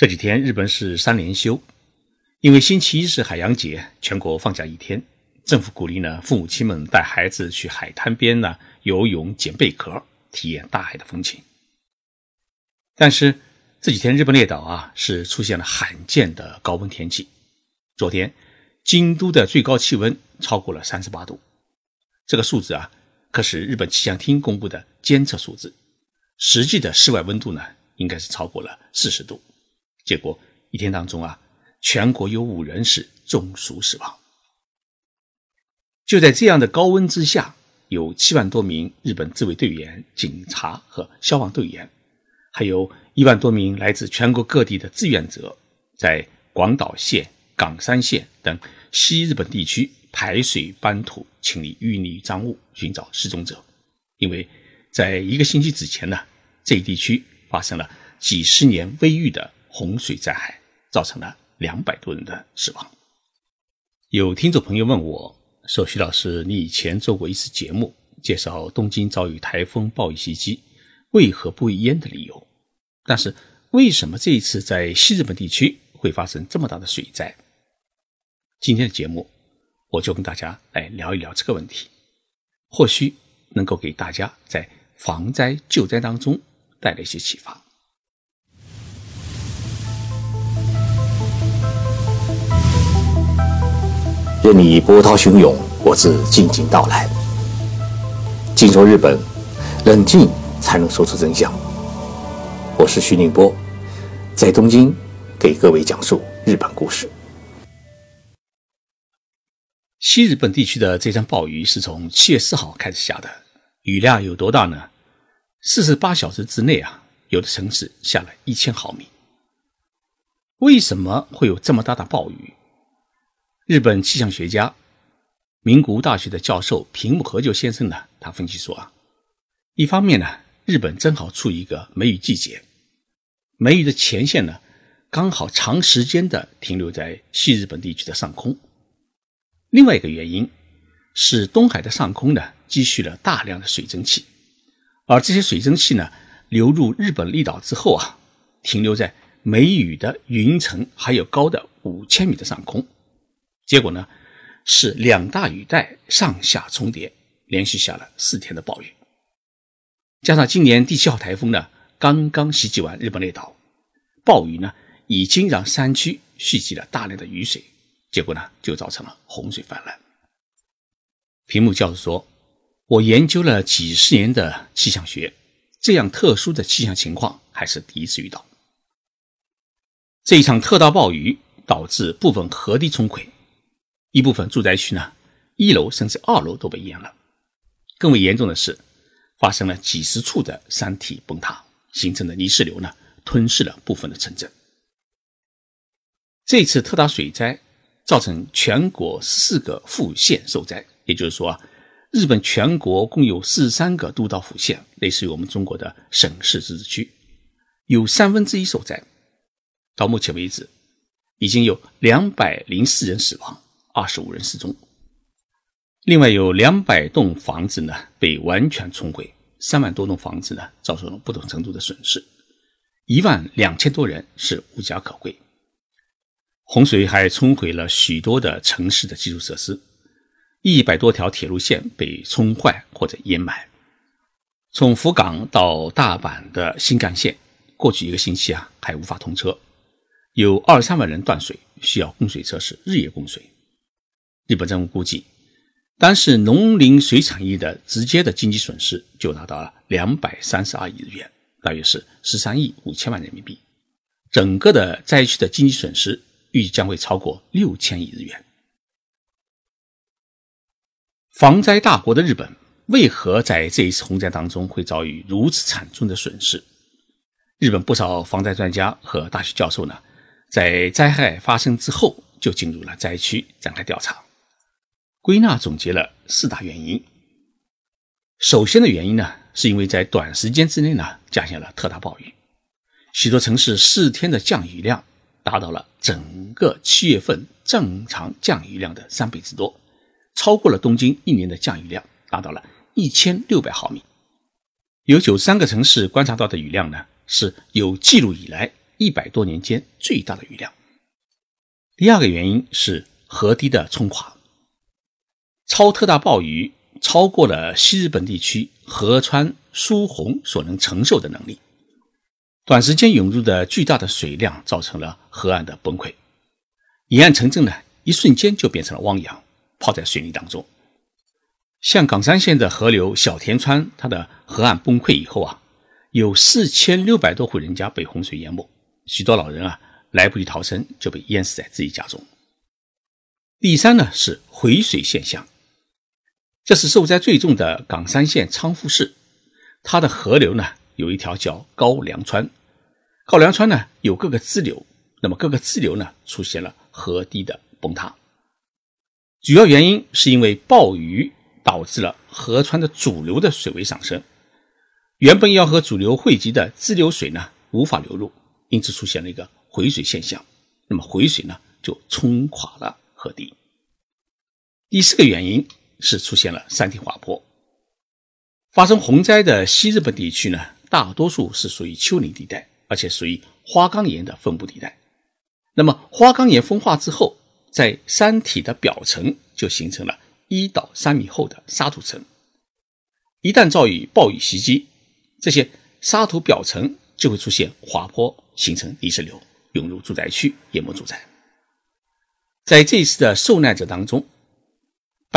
这几天日本是三连休，因为星期一是海洋节，全国放假一天。政府鼓励呢父母亲们带孩子去海滩边呢游泳、捡贝壳，体验大海的风情。但是这几天日本列岛啊是出现了罕见的高温天气。昨天京都的最高气温超过了三十八度，这个数字啊可是日本气象厅公布的监测数字，实际的室外温度呢应该是超过了四十度。结果一天当中啊，全国有五人是中暑死亡。就在这样的高温之下，有七万多名日本自卫队员、警察和消防队员，还有一万多名来自全国各地的志愿者，在广岛县、冈山县等西日本地区排水搬土、清理淤泥脏物，寻找失踪者。因为在一个星期之前呢，这一地区发生了几十年未遇的。洪水灾害造成了两百多人的死亡。有听众朋友问我说：“徐老师，你以前做过一次节目，介绍东京遭遇台风暴雨袭击，为何不淹的理由？但是为什么这一次在西日本地区会发生这么大的水灾？”今天的节目，我就跟大家来聊一聊这个问题，或许能够给大家在防灾救灾当中带来一些启发。任你波涛汹涌，我自静静到来。静说日本，冷静才能说出真相。我是徐宁波，在东京给各位讲述日本故事。西日本地区的这场暴雨是从七月四号开始下的，雨量有多大呢？四十八小时之内啊，有的城市下了一千毫米。为什么会有这么大的暴雨？日本气象学家、名古屋大学的教授平木和久先生呢，他分析说啊，一方面呢，日本正好处于一个梅雨季节，梅雨的前线呢，刚好长时间的停留在西日本地区的上空；另外一个原因是东海的上空呢，积蓄了大量的水蒸气，而这些水蒸气呢，流入日本列岛之后啊，停留在梅雨的云层还有高的五千米的上空。结果呢，是两大雨带上下重叠，连续下了四天的暴雨。加上今年第七号台风呢，刚刚袭击完日本列岛，暴雨呢已经让山区蓄积了大量的雨水，结果呢就造成了洪水泛滥。屏幕教授说：“我研究了几十年的气象学，这样特殊的气象情况还是第一次遇到。这一场特大暴雨导致部分河堤冲溃。”一部分住宅区呢，一楼甚至二楼都被淹了。更为严重的是，发生了几十处的山体崩塌，形成的泥石流呢，吞噬了部分的城镇。这次特大水灾造成全国四个府县受灾，也就是说，日本全国共有四十三个都道府县，类似于我们中国的省市自治区，有三分之一受灾。到目前为止，已经有两百零四人死亡。二十五人失踪，另外有两百栋房子呢被完全冲毁，三万多栋房子呢遭受了不同程度的损失，一万两千多人是无家可归。洪水还冲毁了许多的城市的基础设施，一百多条铁路线被冲坏或者淹埋。从福冈到大阪的新干线，过去一个星期啊还无法通车，有二三万人断水，需要供水车是日夜供水。日本政府估计，单是农林水产业的直接的经济损失就达到了两百三十二亿日元，大约是十三亿五千万人民币。整个的灾区的经济损失预计将会超过六千亿日元。防灾大国的日本，为何在这一次洪灾当中会遭遇如此惨重的损失？日本不少防灾专家和大学教授呢，在灾害发生之后就进入了灾区展开调查。归纳总结了四大原因。首先的原因呢，是因为在短时间之内呢，降下了特大暴雨，许多城市四天的降雨量达到了整个七月份正常降雨量的三倍之多，超过了东京一年的降雨量，达到了一千六百毫米。有九十三个城市观察到的雨量呢，是有记录以来一百多年间最大的雨量。第二个原因是河堤的冲垮，超特大暴雨超过了西日本地区河川疏洪所能承受的能力，短时间涌入的巨大的水量造成了河岸的崩溃，沿岸城镇呢一瞬间就变成了汪洋，泡在水泥当中。像冈山县的河流小田川，它的河岸崩溃以后啊，有四千六百多户人家被洪水淹没，许多老人啊来不及逃生，就被淹死在自己家中。第三呢是回水现象，这是受灾最重的冈山县昌富市，它的河流呢有一条叫高梁川，高梁川呢有各个支流，那么各个支流呢出现了河堤的崩塌，主要原因是因为暴雨。导致了河川的主流的水位上升，原本要和主流汇集的支流水呢无法流入，因此出现了一个回水现象。那么回水呢就冲垮了河堤。第四个原因是出现了山体滑坡。发生洪灾的西日本地区呢，大多数是属于丘陵地带，而且属于花岗岩的分布地带。那么花岗岩风化之后，在山体的表层就形成了。一到三米厚的沙土层，一旦遭遇暴雨袭击，这些沙土表层就会出现滑坡，形成泥石流，涌入住宅区，淹没住宅。在这一次的受难者当中，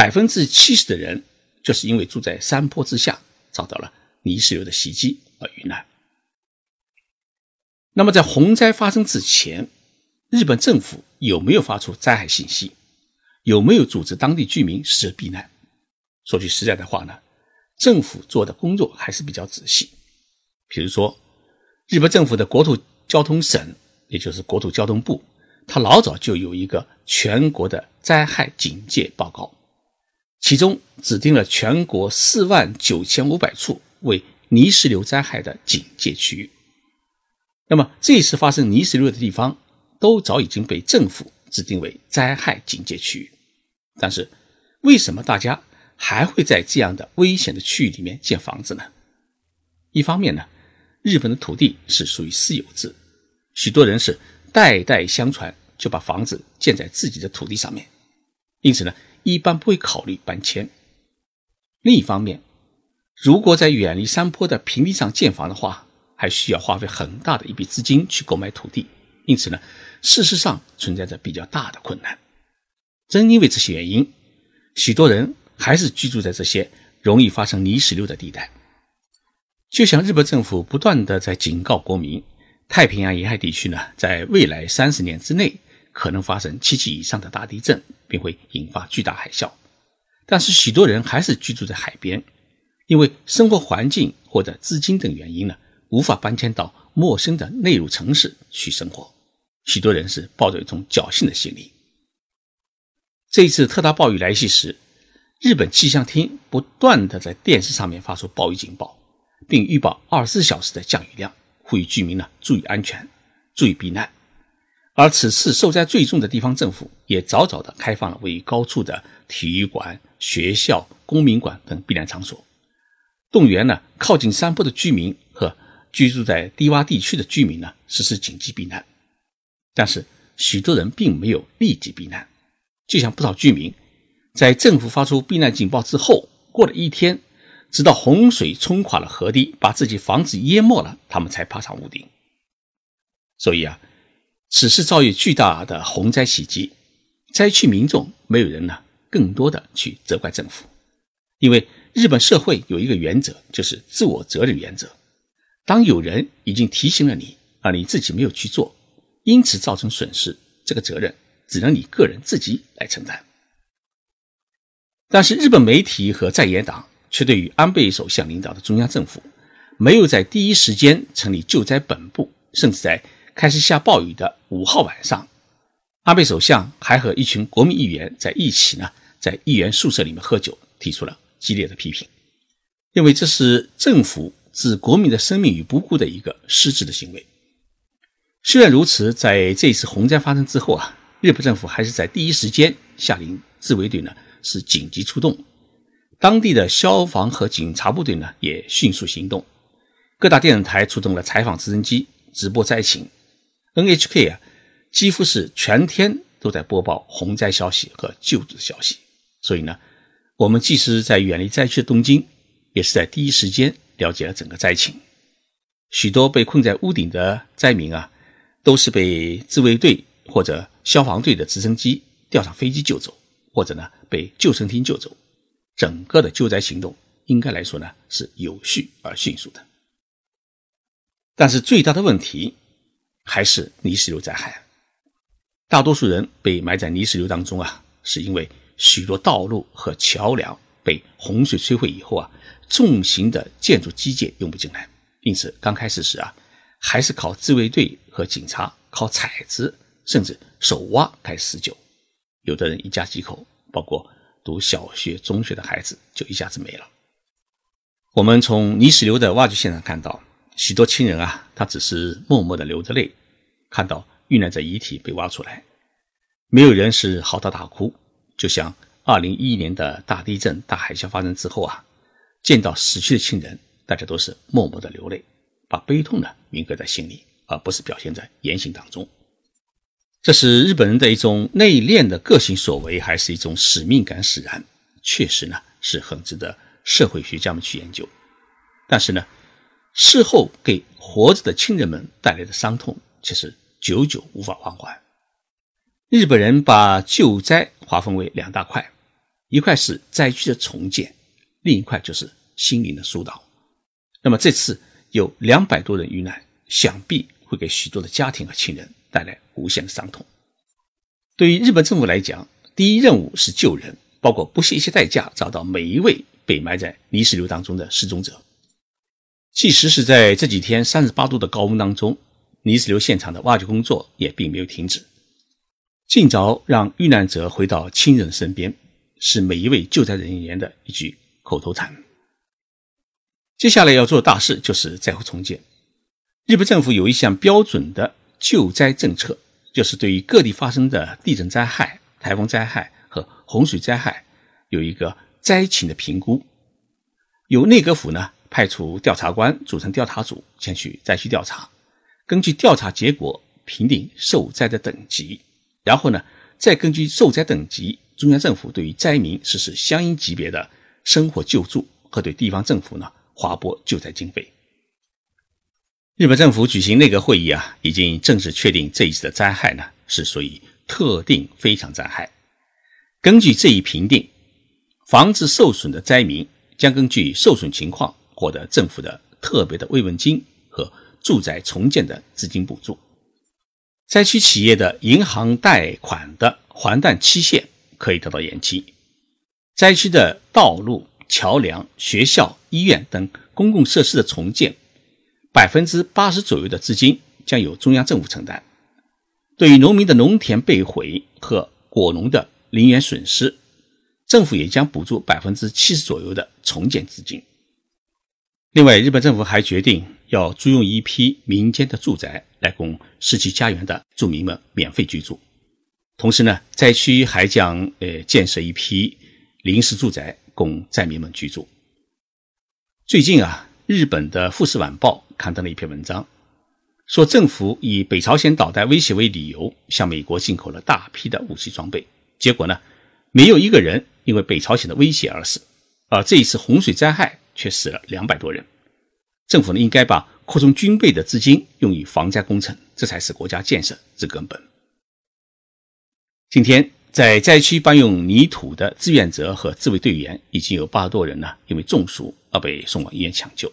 百分之七十的人就是因为住在山坡之下，遭到了泥石流的袭击而遇难。那么，在洪灾发生之前，日本政府有没有发出灾害信息？有没有组织当地居民实施避难？说句实在的话呢，政府做的工作还是比较仔细。比如说，日本政府的国土交通省，也就是国土交通部，它老早就有一个全国的灾害警戒报告，其中指定了全国四万九千五百处为泥石流灾害的警戒区域。那么，这次发生泥石流的地方，都早已经被政府指定为灾害警戒区域。但是，为什么大家还会在这样的危险的区域里面建房子呢？一方面呢，日本的土地是属于私有制，许多人是代代相传就把房子建在自己的土地上面，因此呢，一般不会考虑搬迁。另一方面，如果在远离山坡的平地上建房的话，还需要花费很大的一笔资金去购买土地，因此呢，事实上存在着比较大的困难。正因为这些原因，许多人还是居住在这些容易发生泥石流的地带。就像日本政府不断的在警告国民，太平洋沿海地区呢，在未来三十年之内可能发生七级以上的大地震，便会引发巨大海啸。但是许多人还是居住在海边，因为生活环境或者资金等原因呢，无法搬迁到陌生的内陆城市去生活。许多人是抱着一种侥幸的心理。这一次特大暴雨来袭时，日本气象厅不断的在电视上面发出暴雨警报，并预报二十四小时的降雨量，呼吁居民呢注意安全，注意避难。而此次受灾最重的地方政府也早早的开放了位于高处的体育馆、学校、公民馆等避难场所，动员呢靠近山坡的居民和居住在低洼地区的居民呢实施紧急避难。但是许多人并没有立即避难。就像不少居民，在政府发出避难警报之后，过了一天，直到洪水冲垮了河堤，把自己房子淹没了，他们才爬上屋顶。所以啊，此次遭遇巨大的洪灾袭击，灾区民众没有人呢，更多的去责怪政府，因为日本社会有一个原则，就是自我责任原则。当有人已经提醒了你，而你自己没有去做，因此造成损失，这个责任。只能你个人自己来承担。但是日本媒体和在野党却对于安倍首相领导的中央政府没有在第一时间成立救灾本部，甚至在开始下暴雨的五号晚上，安倍首相还和一群国民议员在一起呢，在议员宿舍里面喝酒，提出了激烈的批评，认为这是政府置国民的生命于不顾的一个失职的行为。虽然如此，在这次洪灾发生之后啊。日本政府还是在第一时间下令自卫队呢是紧急出动，当地的消防和警察部队呢也迅速行动，各大电视台出动了采访直升机直播灾情，NHK 啊，几乎是全天都在播报洪灾消息和救助消息。所以呢，我们即使在远离灾区的东京，也是在第一时间了解了整个灾情。许多被困在屋顶的灾民啊，都是被自卫队或者消防队的直升机吊上飞机救走，或者呢被救生艇救走。整个的救灾行动应该来说呢是有序而迅速的。但是最大的问题还是泥石流灾害。大多数人被埋在泥石流当中啊，是因为许多道路和桥梁被洪水摧毁以后啊，重型的建筑机械用不进来，因此刚开始时啊，还是靠自卫队和警察靠铲子甚至手挖开始施救。有的人一家几口，包括读小学、中学的孩子，就一下子没了。我们从泥石流的挖掘现场看到。许多亲人啊，他只是默默的流着泪，看到遇难者遗体被挖出来，没有人是嚎啕大哭。就像二零一一年的大地震、大海啸发生之后啊，见到死去的亲人，大家都是默默的流泪，把悲痛呢铭刻在心里，而不是表现在言行当中。这是日本人的一种内敛的个性所为，还是一种使命感使然？确实呢，是很值得社会学家们去研究。但是呢。事后给活着的亲人们带来的伤痛，却是久久无法忘怀。日本人把救灾划分为两大块，一块是灾区的重建，另一块就是心灵的疏导。那么这次有两百多人遇难，想必会给许多的家庭和亲人带来无限的伤痛。对于日本政府来讲，第一任务是救人，包括不惜一切代价找到每一位被埋在泥石流当中的失踪者。即使是在这几天三十八度的高温当中，泥石流现场的挖掘工作也并没有停止。尽早让遇难者回到亲人身边，是每一位救灾人员的一句口头禅。接下来要做大事就是灾后重建。日本政府有一项标准的救灾政策，就是对于各地发生的地震灾害、台风灾害和洪水灾害，有一个灾情的评估，由内阁府呢。派出调查官组成调查组前去灾区调查，根据调查结果评定受灾的等级，然后呢，再根据受灾等级，中央政府对于灾民实施相应级别的生活救助和对地方政府呢划拨救灾经费。日本政府举行内阁会议啊，已经正式确定这一次的灾害呢是属于特定非常灾害。根据这一评定，防止受损的灾民将根据受损情况。获得政府的特别的慰问金和住宅重建的资金补助，灾区企业的银行贷款的还贷期限可以得到延期，灾区的道路、桥梁、学校、医院等公共设施的重建，百分之八十左右的资金将由中央政府承担。对于农民的农田被毁和果农的林园损失，政府也将补助百分之七十左右的重建资金。另外，日本政府还决定要租用一批民间的住宅来供失去家园的住民们免费居住。同时呢，灾区还将呃建设一批临时住宅供灾民们居住。最近啊，日本的《富士晚报》刊登了一篇文章，说政府以北朝鲜导弹威胁为理由，向美国进口了大批的武器装备，结果呢，没有一个人因为北朝鲜的威胁而死，而这一次洪水灾害。却死了两百多人。政府呢，应该把扩充军备的资金用于防灾工程，这才是国家建设之根本。今天在灾区搬运泥土的志愿者和自卫队员已经有八十多人呢，因为中暑而被送往医院抢救。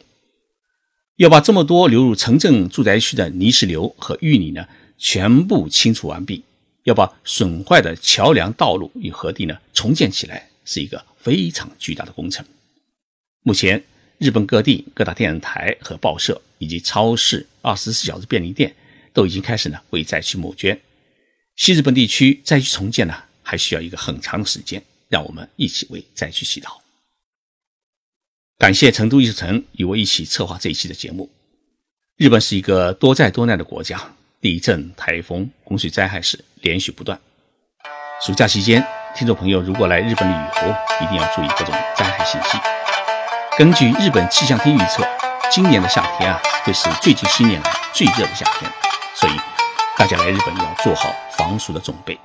要把这么多流入城镇住宅区的泥石流和淤泥呢，全部清除完毕，要把损坏的桥梁、道路与河堤呢重建起来，是一个非常巨大的工程。目前，日本各地各大电视台和报社以及超市、二十四小时便利店都已经开始呢为灾区募捐。西日本地区灾区重建呢，还需要一个很长的时间。让我们一起为灾区祈祷。感谢成都艺术城与我一起策划这一期的节目。日本是一个多灾多难的国家，地震、台风、洪水灾害是连续不断。暑假期间，听众朋友如果来日本旅游，一定要注意各种灾害信息。根据日本气象厅预测，今年的夏天啊，会是最近十年来最热的夏天。所以，大家来日本要做好防暑的准备。